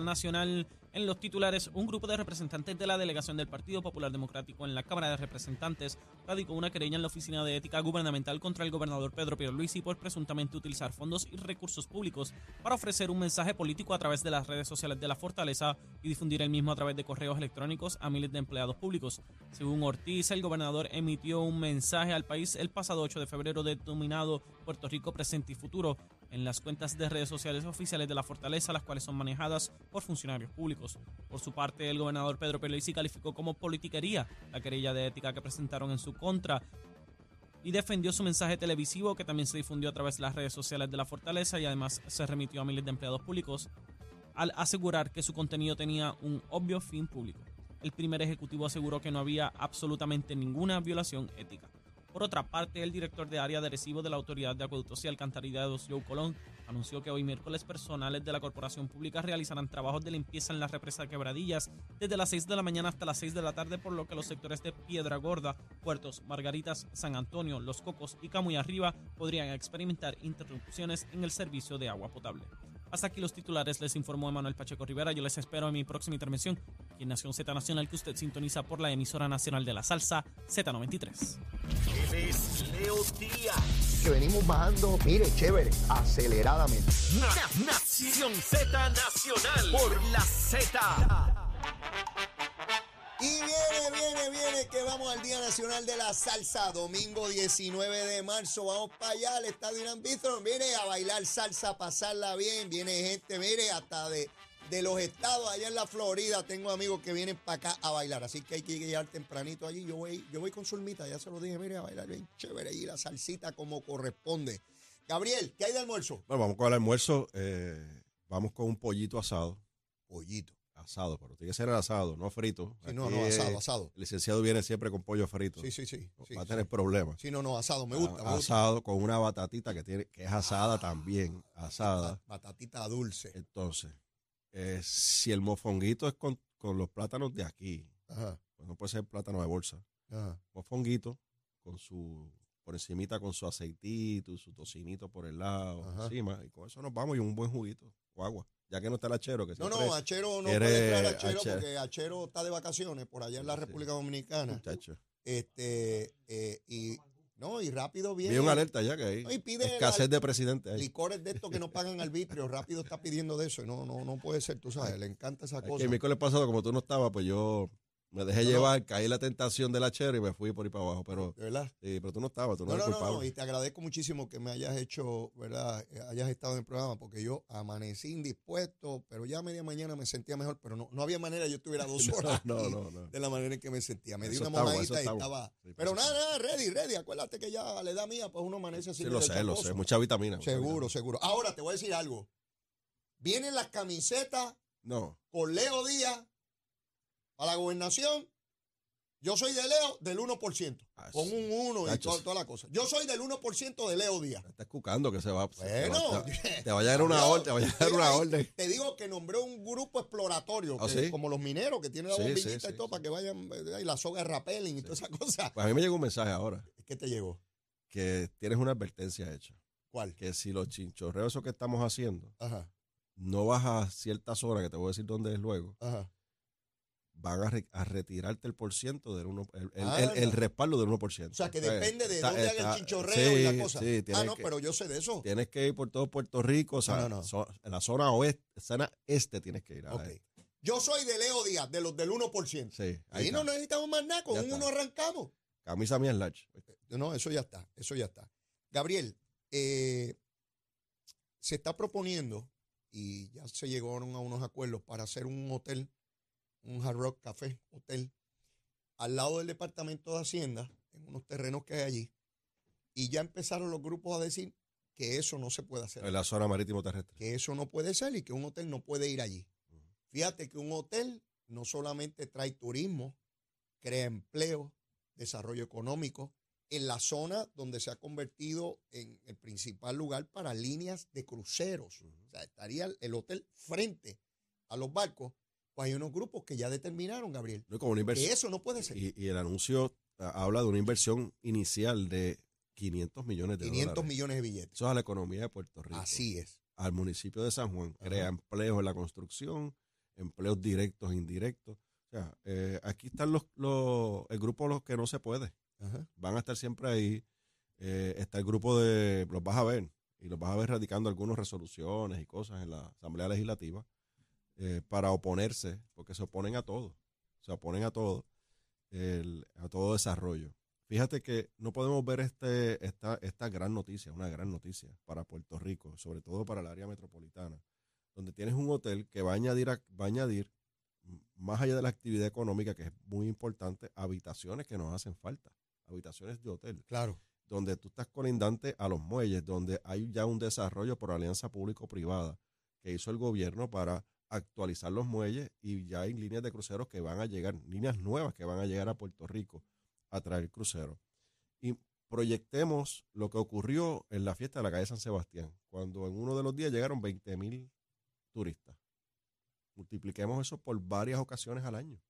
Nacional. En los titulares, un grupo de representantes de la delegación del Partido Popular Democrático en la Cámara de Representantes radicó una querella en la Oficina de Ética Gubernamental contra el gobernador Pedro Pierluisi por presuntamente utilizar fondos y recursos públicos para ofrecer un mensaje político a través de las redes sociales de la Fortaleza y difundir el mismo a través de correos electrónicos a miles de empleados públicos. Según Ortiz, el gobernador emitió un mensaje al país el pasado 8 de febrero denominado Puerto Rico Presente y Futuro, en las cuentas de redes sociales oficiales de la fortaleza, las cuales son manejadas por funcionarios públicos. Por su parte, el gobernador Pedro Pierluisi calificó como politiquería la querella de ética que presentaron en su contra y defendió su mensaje televisivo que también se difundió a través de las redes sociales de la fortaleza y además se remitió a miles de empleados públicos al asegurar que su contenido tenía un obvio fin público. El primer ejecutivo aseguró que no había absolutamente ninguna violación ética. Por otra parte, el director de área de recibo de la Autoridad de Acueductos y Alcantarillados, Joe Colón, anunció que hoy miércoles personales de la Corporación Pública realizarán trabajos de limpieza en la represa Quebradillas desde las 6 de la mañana hasta las 6 de la tarde, por lo que los sectores de Piedra Gorda, Puertos, Margaritas, San Antonio, Los Cocos y Camuy Arriba podrían experimentar interrupciones en el servicio de agua potable. Hasta aquí los titulares, les informó Emanuel Pacheco Rivera. Yo les espero en mi próxima intervención aquí en Nación Z Nacional, que usted sintoniza por la emisora nacional de la salsa Z93. Él es Leo Díaz. que venimos bajando, mire, chévere, aceleradamente. Na- Nación Z Nacional por la Z. Y viene, viene, viene, que vamos al Día Nacional de la Salsa, domingo 19 de marzo. Vamos para allá al Estadio Irán Bithorn. Viene a bailar salsa, a pasarla bien. Viene gente, mire, hasta de, de los estados allá en la Florida. Tengo amigos que vienen para acá a bailar. Así que hay que llegar tempranito allí. Yo voy, yo voy con Zulmita, ya se lo dije, mire, a bailar bien chévere y la salsita como corresponde. Gabriel, ¿qué hay de almuerzo? Bueno, vamos con el almuerzo. eh, vamos con un pollito asado. Pollito. Asado, pero tiene que ser el asado, no frito. Sí, no, Aquí, no, asado, asado. El licenciado viene siempre con pollo frito. Sí, sí, sí. sí, Va a sí. tener problemas. Sí, no, no, asado, me gusta. me Ah, gusta. asado con una batatita que tiene que es asada también, asada. Bat- Batatita dulce. Entonces, eh, si el mofonguito es con, con los plátanos de aquí, Ajá, pues no puede ser plátano de bolsa. ajá. Mofonguito con su por encimita con su aceitito, su tocinito por el lado, Ajá. encima, y con eso nos vamos y un buen juguito, o agua, ya que no está el achero que No, no, Achero no quiere puede traer Achero Achero. porque Achero está de vacaciones por allá en la Sí. República Dominicana. muchacho. Este, eh, y no, y rápido viene. Vi una alerta ya que hay No, y pide escasez de presidente ahí. Licores de estos que no pagan arbitrio, rápido está pidiendo de eso. y No, no, no puede ser, tú sabes, le encanta esa Es cosa. que el miércoles pasado, como tú no estabas, pues yo me dejé No, no. llevar, caí en la tentación del achero y me fui por ahí para abajo, pero, ¿De verdad? sí, pero tú no estabas, tú no, No, eres no, no, culpable. no, y te agradezco muchísimo que me hayas hecho, ¿verdad? Eh, Hayas estado en el programa, porque yo amanecí indispuesto, pero ya a media mañana me sentía mejor, pero no, no había manera, yo estuviera dos horas no, no, no. de la manera en que me sentía. Me di Eso una eso y estaba... Sí, pero nada, nada, ready, ready. Acuérdate que ya a la edad mía, pues uno amanece así. Sí, lo sé, lo sé, mucha vitamina. mucha Seguro, vitamina. seguro. Ahora te voy a decir algo. Vienen las camisetas No, con Leo Díaz a la gobernación. Yo soy de Leo del 1%, Ah, con sí. un 1 y toda, sí. toda la cosa. Yo soy del 1% de Leo Díaz. estás cucando que se va. Bueno, te, va a llegar una orden, te va a llegar una orden. Te digo que nombré un grupo exploratorio, ¿Ah, que- sí? como los mineros que tienen la bombillita y todo para que vayan, eh, y la soga rappelling y toda esa cosa. Pues a mí me llegó un mensaje ahora ¿Qué te llegó? que tienes una advertencia hecha. ¿Cuál? Que si los chinchorreos que estamos haciendo Ajá, no vas a cierta zona, que te voy a decir dónde es luego, ajá. Van a, re- a retirarte el por ciento del uno, el, el- Anda. el- el respaldo del 1%. O sea, que Eh, depende de está- dónde haga está- el chinchorreo y la cosa. sí, ah, no, que- pero yo sé de eso. Tienes que ir por todo Puerto Rico, o sea, No, no, no. so- en la zona oeste, zona este tienes que ir. a. Yo soy de Leo Díaz, de los del 1%. Sí, ahí Ahí no necesitamos más nada, con un uno arrancamos. Camisa mía es large. No, eso ya está, eso ya está. Gabriel, eh, se está proponiendo y ya se llegaron a unos acuerdos para hacer un hotel, un Hard Rock Café Hotel, al lado del Departamento de Hacienda, en unos terrenos que hay allí. Y ya empezaron los grupos a decir que eso no se puede hacer. En la zona marítimo terrestre. que eso no puede ser y que un hotel no puede ir allí. Fíjate que un hotel no solamente trae turismo, crea empleo, desarrollo económico, en la zona donde se ha convertido en el principal lugar para líneas de cruceros. O sea, estaría el- el hotel frente a los barcos. Pues hay unos grupos que ya determinaron, Gabriel, No, como una que inversión. eso no puede ser. Y, y el anuncio ah, habla de una inversión inicial de 500 millones de 500 dólares. millones de billetes. Eso es a la economía de Puerto Rico. Así es. Al municipio de San Juan, Ajá. crea empleos en la construcción, empleos directos e indirectos. O sea, eh, aquí están los, los, el grupo los que no se puede. Ajá. Van a estar siempre ahí. Eh, está el grupo de, los vas a ver, y los vas a ver radicando algunas resoluciones y cosas en la Asamblea Legislativa eh, para oponerse, porque se oponen a todo. Se oponen a todo, el- a todo desarrollo. Fíjate que no podemos ver este, esta, esta gran noticia, una gran noticia para Puerto Rico, sobre todo para el área metropolitana, donde tienes un hotel que va a añadir, a- va a añadir más allá de la actividad económica, que es muy importante, habitaciones que nos hacen falta, habitaciones de hotel, Claro. donde tú estás colindante a los muelles, donde hay ya un desarrollo por alianza público-privada que hizo el gobierno para actualizar los muelles y ya hay líneas de cruceros que van a llegar, líneas nuevas que van a llegar a Puerto Rico a traer cruceros. Y proyectemos lo que ocurrió en la fiesta de la calle San Sebastián, cuando en uno de los días llegaron 20 mil turistas. Multipliquemos eso por varias ocasiones al año.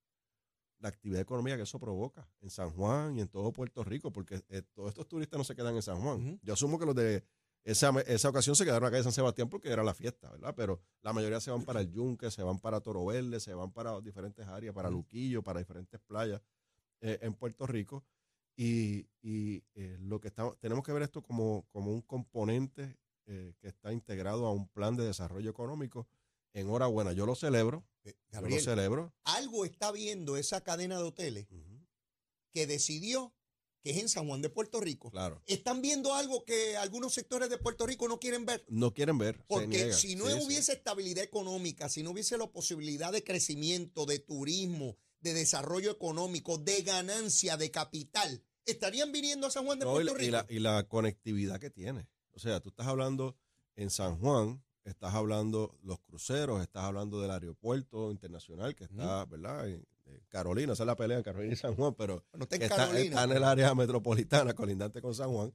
La actividad económica que eso provoca en San Juan y en todo Puerto Rico, porque eh, todos estos turistas no se quedan en San Juan. Yo asumo que los de esa, esa ocasión se quedaron acá en San Sebastián porque era la fiesta, ¿verdad? Pero la mayoría se van para el Yunque, se van para Toro Verde, se van para diferentes áreas, para. Luquillo, para diferentes playas eh, en Puerto Rico. Y, y, eh, lo que estamos, tenemos que ver esto como, como un componente eh, que está integrado a un plan de desarrollo económico. Enhorabuena, yo lo celebro, yo lo celebro. algo está viendo esa cadena de hoteles que decidió que es en San Juan de Puerto Rico. Claro. Están viendo algo que algunos sectores de Puerto Rico no quieren ver. No quieren ver. Porque si no Sí, sí. hubiese estabilidad económica, si no hubiese la posibilidad de crecimiento, de turismo, de desarrollo económico, de ganancia, de capital, estarían viniendo a San Juan de No, y, Puerto y Rico. la- y la conectividad que tiene. O sea, tú estás hablando en San Juan, estás hablando los cruceros, estás hablando del aeropuerto internacional que está, ¿verdad? En Carolina, esa es la pelea en Carolina y San Juan, pero Bueno, está en que está, Carolina. está en el área metropolitana, colindante con San Juan.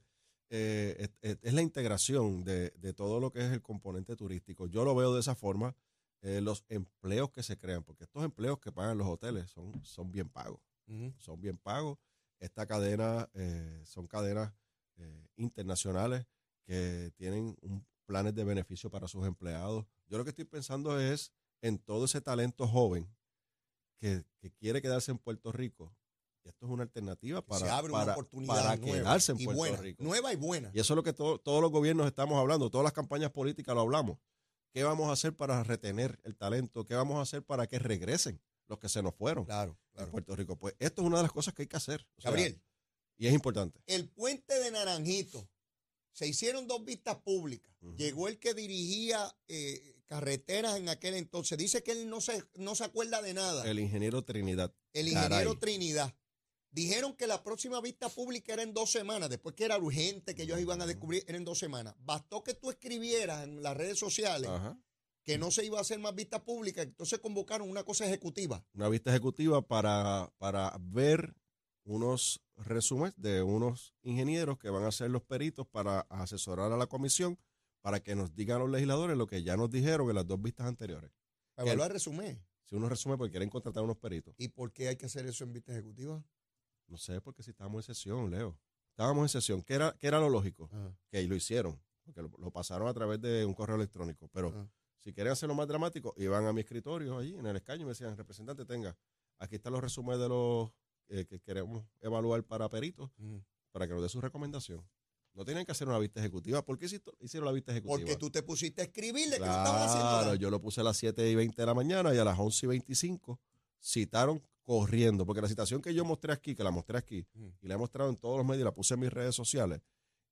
Eh, es, es- es la integración de, de todo lo que es el componente turístico. Yo lo veo de esa forma. eh, los empleos que se crean, porque estos empleos que pagan los hoteles son, son bien pagos son bien pagos. Esta cadena eh, son cadenas eh, internacionales que tienen un, planes de beneficio para sus empleados. Yo lo que estoy pensando es en todo ese talento joven que, que quiere quedarse en Puerto Rico. Y esto es una alternativa para, se abre para, una oportunidad para nueva quedarse en y Puerto buena, Rico. nueva y buena. Y eso es lo que to- todos los gobiernos estamos hablando, todas las campañas políticas lo hablamos. ¿Qué vamos a hacer para retener el talento? ¿Qué vamos a hacer para que regresen los que se nos fueron Claro, en. Puerto Rico? Pues esto es una de las cosas que hay que hacer. O sea, Gabriel, y es importante. el puente de Naranjito, se hicieron dos vistas públicas. Llegó el que dirigía eh, carreteras en aquel entonces. Dice que él no se, no se acuerda de nada. El ingeniero Trinidad. el Caray. ingeniero Trinidad. Dijeron que la próxima vista pública era en dos semanas, después que era urgente, que ellos iban a descubrir, era en dos semanas. Bastó que tú escribieras en las redes sociales Ajá. que no se iba a hacer más vistas públicas, entonces convocaron una cosa ejecutiva. Una vista ejecutiva para, para ver unos resúmenes de unos ingenieros que van a ser los peritos para asesorar a la comisión para que nos digan los legisladores lo que ya nos dijeron en las dos vistas anteriores. Para evaluar resumen. Si uno resume porque quieren contratar unos peritos. ¿Y por qué hay que hacer eso en vista ejecutiva? No sé, porque si estábamos en sesión, Leo. Estábamos en sesión. ¿Qué era, qué era lo lógico? Que lo hicieron, porque lo, lo pasaron a través de un correo electrónico. Pero si quieren hacerlo más dramático, iban a mi escritorio allí en el escaño y me decían, representante, tenga, aquí están los resúmenes de los eh, que queremos evaluar para peritos, para que nos dé su recomendación. No tienen que hacer una vista ejecutiva. ¿Por qué hicieron la vista ejecutiva? Porque tú te pusiste a escribirle que no estaban haciendo Claro, yo lo puse a las 7 y 20 de la mañana y a las 11 y 25 citaron corriendo, porque la citación que yo mostré aquí, que la mostré aquí, y la he mostrado en todos los medios y la puse en mis redes sociales,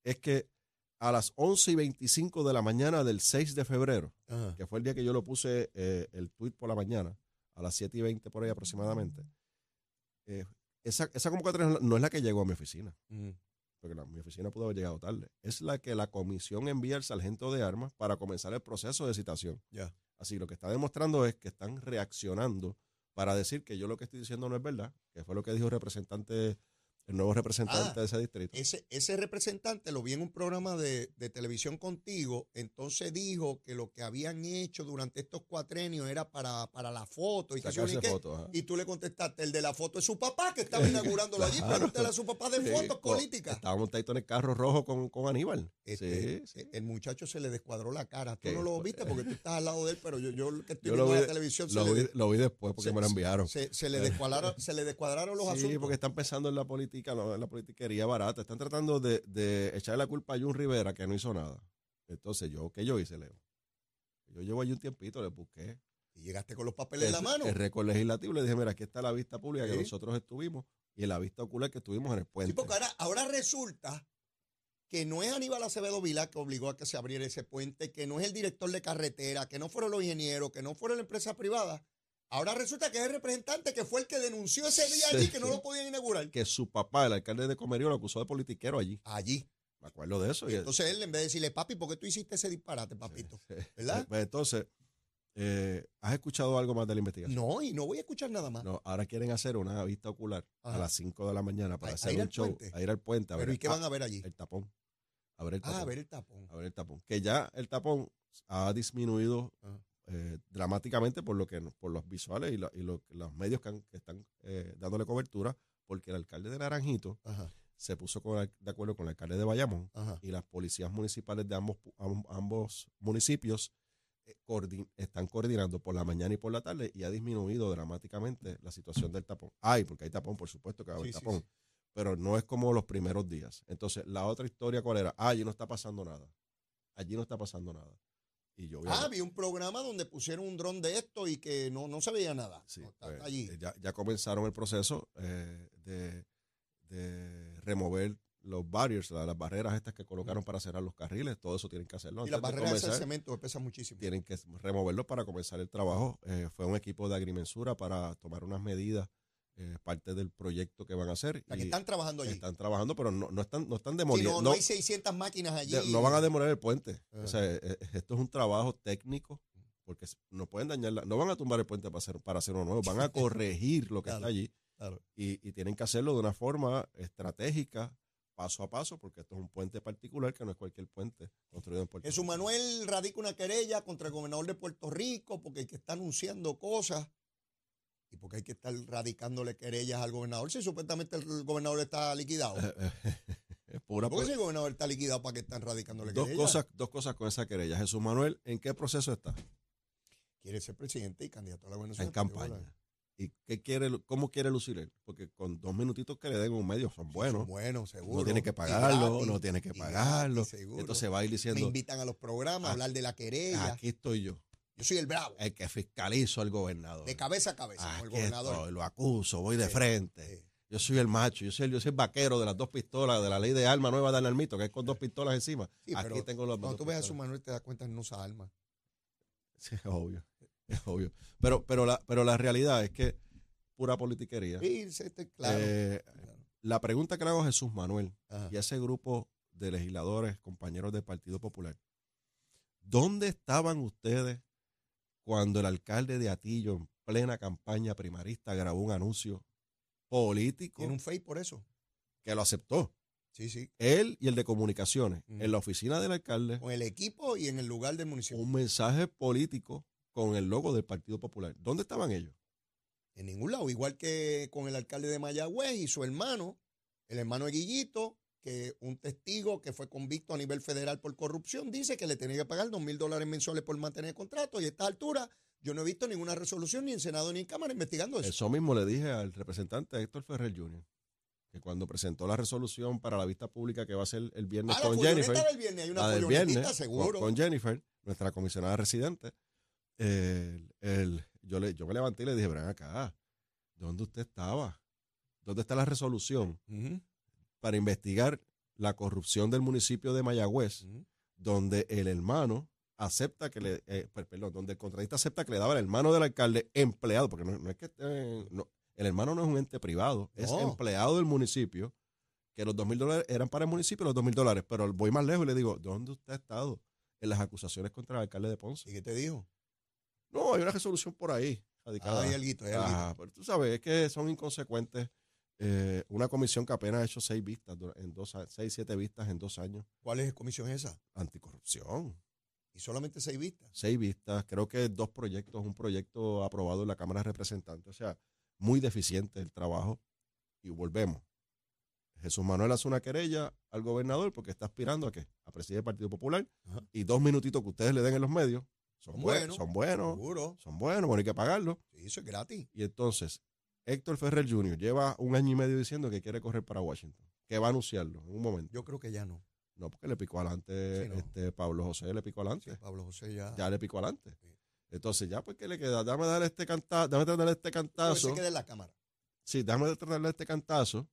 es que a las 11 y 25 de la mañana del 6 de febrero, que fue el día que yo lo puse eh, el tweet por la mañana, a las 7 y 20 por ahí aproximadamente, eh, esa, esa convocatoria no es la- que llegó a mi oficina Ujú. porque la- mi oficina pudo haber llegado tarde, es la que la comisión envía al sargento de armas para comenzar el proceso de citación. Ya. Así lo que está demostrando es que están reaccionando para decir que yo lo que estoy diciendo no es verdad, que fue lo que dijo el representante el nuevo representante Ah, de ese distrito. Ese, ese representante lo vi en un programa de, de televisión contigo, entonces dijo que lo que habían hecho durante estos cuatrenios era para, para la foto y que ajá. Y tú le contestaste, el de la foto es su papá que estaba inaugurándolo allí, Claro. pregúntale a su papá de Sí, fotos políticas. Estaba montadito en el carro rojo con, con Aníbal. Este, sí, sí. El muchacho se le descuadró la cara. Tú ¿Qué no lo viste porque tú estás al lado de él, pero yo, yo que estoy Yo lo viendo vi, la televisión se lo, le, vi, lo vi después porque se- me lo enviaron. se, se le descuadraron, se le descuadraron los sí, asuntos. porque están pensando en la política, no, en la politiquería barata. Están tratando de, de echarle la culpa a Jun Rivera, que no hizo nada. Entonces, yo, ¿qué yo hice, Leo? Yo llevo allí un tiempito, le busqué Y llegaste con los papeles en la mano. el récord legislativo. Le dije, mira, aquí está la vista pública que nosotros estuvimos y en la vista ocular que estuvimos en el puente. Sí, porque ahora, ahora resulta que no es Aníbal Acevedo Vilá que obligó a que se abriera ese puente, que no es el director de carretera, que no fueron los ingenieros, que no fueron la empresa privada. Ahora resulta que es el representante que fue el que denunció ese día allí que no lo podían inaugurar. que su papá, el alcalde de Comerío, lo acusó de politiquero allí. Allí. Me acuerdo de eso. Y entonces él, en vez de decirle, papi, ¿por qué tú hiciste ese disparate, papito? ¿Verdad? Pues entonces, eh, ¿has escuchado algo más de la investigación? No, y no voy a escuchar nada más. No, ahora quieren hacer una vista ocular Ajá. a las 5 de la mañana para A- hacer un show, puente. a ir al puente, a Pero ver, ¿y qué van a ver allí? el tapón. A ver el tapón. Ah, a ver el tapón. a ver el tapón. Que ya el tapón ha disminuido Ajá. Eh, dramáticamente por lo que por los visuales y, lo- y lo- los medios que, han- que están eh, dándole cobertura, porque el alcalde de Naranjito Ajá, se puso con de acuerdo con el alcalde de Bayamón ajá. y las policías municipales de ambos, ambos municipios eh, están coordinando por la mañana y por la tarde y ha disminuido dramáticamente la situación del tapón. Hay, porque hay tapón, por supuesto que Sí, sí, tapón, sí. pero no es como los primeros días. Entonces, la otra historia, ¿cuál era? Ah, allí no está pasando nada. Allí no está pasando nada. Y yo Ah, vi un programa donde pusieron un dron de esto y que no, no se veía nada. Sí, No, pues, allí. eh, ya, ya comenzaron el proceso eh, de, de remover los barriers, la- las barreras estas que colocaron para cerrar los carriles, todo eso tienen que hacerlo. y las antes barreras de cemento pesan muchísimo. tienen que removerlo para comenzar el trabajo. Eh, fue un equipo de agrimensura para tomar unas medidas, eh, parte del proyecto que van a hacer. Que están trabajando allí. están trabajando, pero no, no están, no están Sí, demoliendo. no, no hay 600 máquinas allí. de- no van a demoler el puente. O sea, eh, eh, esto es un trabajo técnico, porque no pueden dañarla, no van a tumbar el puente para hacer, para hacer uno nuevo, van a corregir lo que Claro, está allí claro. y, y tienen que hacerlo de una forma estratégica, paso a paso, porque esto es un puente particular que no es cualquier puente construido en Puerto Jesús Rico. Manuel radica una querella contra el gobernador de Puerto Rico porque el que está anunciando cosas porque hay que estar radicándole querellas al gobernador si supuestamente el gobernador está liquidado. es pura ¿Por qué si el gobernador está liquidado para que están radicándole Dos querellas? cosas, dos cosas con esa querella. Jesús Manuel, ¿en qué proceso está? Quiere ser presidente y candidato a la En gobernación. campaña. ¿Y qué quiere, cómo quiere lucir él? Porque con dos minutitos que le den en un medio son buenos. Bueno, seguro. no tiene que pagarlo, gratis, no tiene que pagarlo. gratis, seguro. Entonces va a ir Me diciendo, invitan a los programas a Ah, hablar de la querella. aquí estoy yo, Yo soy el bravo. el que fiscalizo al gobernador. De cabeza a cabeza, con el gobernador. estoy, lo acuso, voy de Sí, frente. sí. Yo soy el macho, yo soy el, yo soy el vaquero de las dos pistolas, de la ley de arma nueva de Analmito, que es con dos pistolas encima. Sí, Aquí pero tengo los Cuando tú ves a su. Manuel te das cuenta que no usa armas. Sí, es obvio, es obvio. Pero, pero, la, pero la realidad es que pura politiquería. Sí, claro. Eh, claro. La pregunta que le hago a Jesús Manuel Ajá. y a ese grupo de legisladores, compañeros del Partido Popular, ¿dónde estaban ustedes cuando el alcalde de Atillo, en plena campaña primarista, grabó un anuncio político Tiene un fake por eso. que lo aceptó? Sí, sí. Él y el de comunicaciones, en la oficina del alcalde, Con el equipo y en el lugar del municipio. un mensaje político con el logo del Partido Popular. ¿Dónde estaban ellos? En ningún lado. Igual que con el alcalde de Mayagüez y su hermano, el hermano de Guillito, que un testigo que fue convicto a nivel federal por corrupción dice que le tenía que pagar dos mil dólares mensuales por mantener el contrato. Y a esta altura yo no he visto ninguna resolución ni en Senado ni en Cámara investigando eso. Eso mismo le dije al representante Héctor Ferrer Jr., que cuando presentó la resolución para la vista pública que va a ser el viernes Ah, con Jennifer, del viernes. Hay una la del follonetita, viernes seguro. con, con Jennifer, nuestra comisionada residente, el- el- yo, le, yo me levanté y le dije, ven acá, ¿dónde usted estaba? ¿Dónde está la resolución para investigar la corrupción del municipio de Mayagüez, donde el hermano acepta que le, eh, per- perdón, donde el contratista acepta que le daba el hermano del alcalde empleado, porque no, no es que esté- no, el hermano no es un ente privado, es No. empleado del municipio, que los dos mil dólares eran para el municipio, los dos mil dólares, pero voy más lejos y le digo, ¿dónde usted ha estado en las acusaciones contra el alcalde de Ponce? ¿Y qué te dijo? No, hay una resolución por ahí. radicada. Ah, hay alguito, hay Ah, pero tú sabes, es que son inconsecuentes eh, una comisión que apenas ha hecho seis vistas, en dos, seis, siete vistas en dos años. ¿Cuál es comisión esa? Anticorrupción. Y solamente seis vistas. Seis vistas, creo que dos proyectos, un proyecto aprobado en la Cámara de Representantes. O sea, muy deficiente el trabajo. Y volvemos. Jesús Manuel hace una querella al gobernador porque está aspirando a qué? A presidir el Partido Popular. Ajá. Y dos minutitos que ustedes le den en los medios son, Son buen- buenos. son buenos. Seguro. Son buenos, bueno, hay que pagarlo. Sí, eso es gratis. Y entonces, Héctor Ferrer Jr. lleva un año y medio diciendo que quiere correr para Washington, que va a anunciarlo en un momento. Yo creo que ya no. No, porque le picó adelante, Sí, no. este Pablo José le picó adelante. Pablo José ya. Ya le picó adelante. Sí. Entonces, ya, pues, ¿qué le queda? Dame darle este cantazo, dame darle este que cantazo. quede en la cámara. Sí, déjame darle este cantazo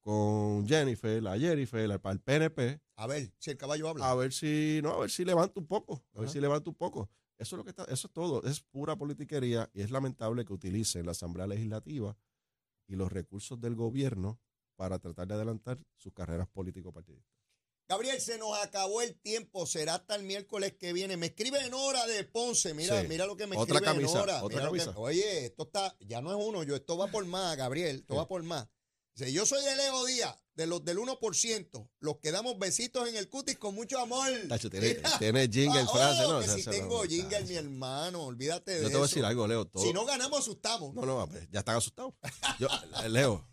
con Jennifer, a Jennifer, al, al PNP, A ver, si el caballo habla. a ver si, no, a ver si levanta un poco, a ver si levanta un poco. Eso es lo que está, eso es todo, es pura politiquería y es lamentable que utilicen la Asamblea Legislativa y los recursos del gobierno para tratar de adelantar sus carreras político-partidistas. Gabriel, se nos acabó el tiempo. Será hasta el miércoles que viene. Me escribe en hora de Ponce. Mira, Sí. mira lo que me Otra escribe camisa, en hora. otra Mira lo que- camisa. oye, esto está, ya no es uno, yo esto va por más, Gabriel. Esto Sí. va por más. Dice, yo soy de Leo Díaz, de los del 1%, los que damos besitos en el cutis con mucho amor. Tacho, tiene, tiene jingle, Ah, frase, oh, ¿no? que si tengo no, jingle, mi hermano, olvídate de Yo te eso. voy a decir algo, Leo. Todo, Si no ganamos, asustamos. No, no, pues, ya están asustados. Yo, Leo,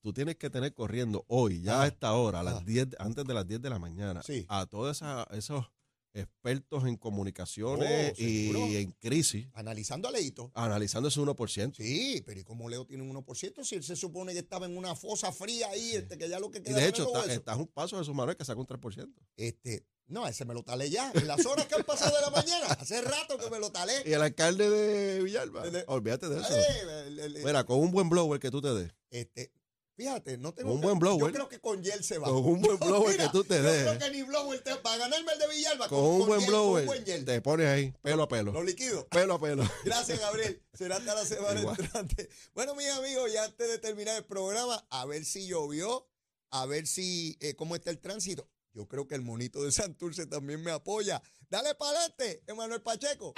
tú tienes que tener corriendo hoy, ya Ah. a esta hora, a las Ah. 10, antes de las 10 de la mañana, Sí. a todos esos expertos en comunicaciones Oh, y en crisis, Analizando a Leito. analizando ese 1%. Sí, pero ¿y cómo Leo tiene un 1%? Si él se supone que estaba en una fosa fría ahí, este, que ya lo que Y queda de son hecho, los está, estás un paso de su Manuel que saca un 3%. Este, no, ese me lo talé ya. En las horas que han pasado de la mañana, hace rato que me lo talé. Y el alcalde de Villalba, De- de- olvídate de eso. Eh, el- el- el- Mira, con un buen blower que tú te des, este, fíjate, no tengo un buen blower. Yo creo que con Yel se va. con un buen blower que tú te Yo des, creo que ni blower te, para ganarme el de Villalba. con un buen Yel, blower, Con un buen Yel. te pones ahí, pelo a pelo, Lo liquido. pelo a pelo. Gracias, Gabriel. Será hasta la semana entrante. Bueno, mis amigos, ya antes de terminar el programa, a ver si llovió, a ver si eh, cómo está el tránsito. Yo creo que el monito de Santurce también me apoya. Dale para adelante, Emanuel Pacheco.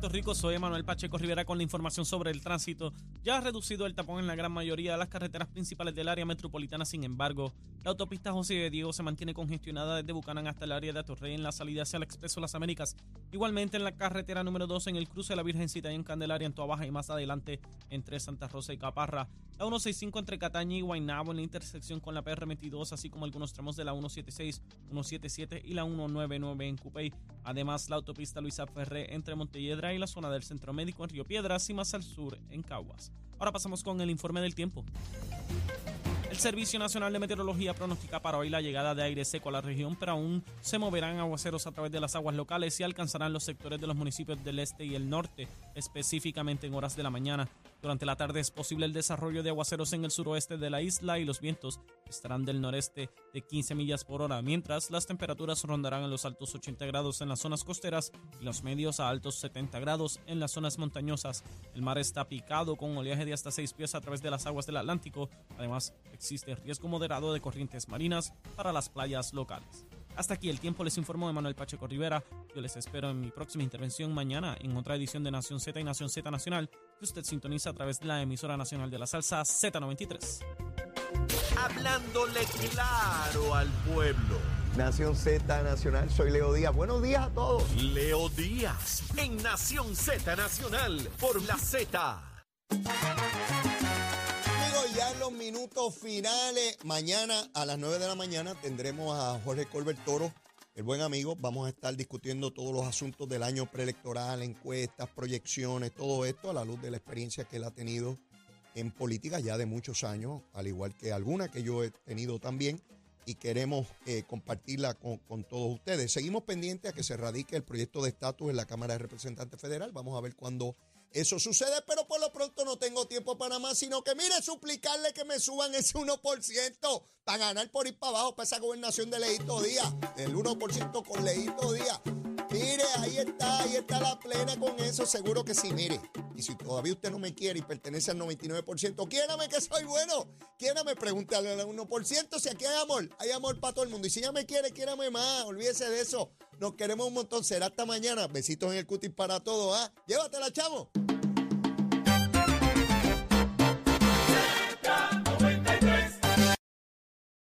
Puerto Rico. Soy Emanuel Pacheco Rivera con la información sobre el tránsito. Ya ha reducido el tapón en la gran mayoría de las carreteras principales del área metropolitana. Sin embargo, la autopista José de Diego se mantiene congestionada desde Bucanán hasta el área de Atorrey en la salida hacia el Expreso Las Américas. Igualmente en la carretera número 2 en el cruce de la Virgencita y en Candelaria en Toabaja y más adelante entre Santa Rosa y Caparra. La 165 entre Cataña y Guaynabo en la intersección con la PR22, así como algunos tramos de la 176, 177 y la 199 en Cupey. Además, la autopista Luisa Ferré entre Montelledra y la zona del Centro Médico en Río Piedras y más al sur en Caguas. Ahora pasamos con el informe del tiempo. El Servicio Nacional de Meteorología pronostica para hoy la llegada de aire seco a la región, pero aún se moverán aguaceros a través de las aguas locales y alcanzarán los sectores de los municipios del este y el norte, específicamente en horas de la mañana. Durante la tarde es posible el desarrollo de aguaceros en el suroeste de la isla y los vientos estarán del noreste de 15 millas por hora, mientras las temperaturas rondarán en los altos 80 grados en las zonas costeras y los medios a altos 70 grados en las zonas montañosas. El mar está picado con oleaje de hasta 6 pies a través de las aguas del Atlántico. Además, existe riesgo moderado de corrientes marinas para las playas locales. Hasta aquí el tiempo, les informó Emanuel Pacheco Rivera. Yo les espero en mi próxima intervención mañana en otra edición de Nación Z y Nación Z Nacional, que usted sintoniza a través de la emisora nacional de la salsa Z93. Hablándole claro al pueblo. Nación Z Nacional, soy Leo Díaz. Buenos días a todos. Leo Díaz en Nación Z Nacional por la Z. minutos finales, mañana a las 9 de la mañana tendremos a Jorge Colbert Toro, el buen amigo. Vamos a estar discutiendo todos los asuntos del año preelectoral, encuestas, proyecciones, todo esto a la luz de la experiencia que él ha tenido en política ya de muchos años, al igual que alguna que yo he tenido también y queremos eh, compartirla con, con todos ustedes. Seguimos pendientes a que se radique el proyecto de estatus en la Cámara de Representantes Federal. Vamos a ver cuándo eso sucede, pero por lo pronto no tengo tiempo para más, sino que mire, suplicarle que me suban ese 1% para ganar por ir para abajo para esa gobernación de Leito Díaz, el 1% con Leito Díaz. Mire, ahí está, ahí está la plena con eso, seguro que sí, mire. Y si todavía usted no me quiere y pertenece al 99%, quiérame que soy bueno. Quiérame, pregúntale al 1% si aquí hay amor. Hay amor para todo el mundo. Y si ya me quiere, quiérame más. Olvídese de eso. Nos queremos un montón. Será hasta mañana. Besitos en el cutis para todos. ¿ah? Llévatela, chavo.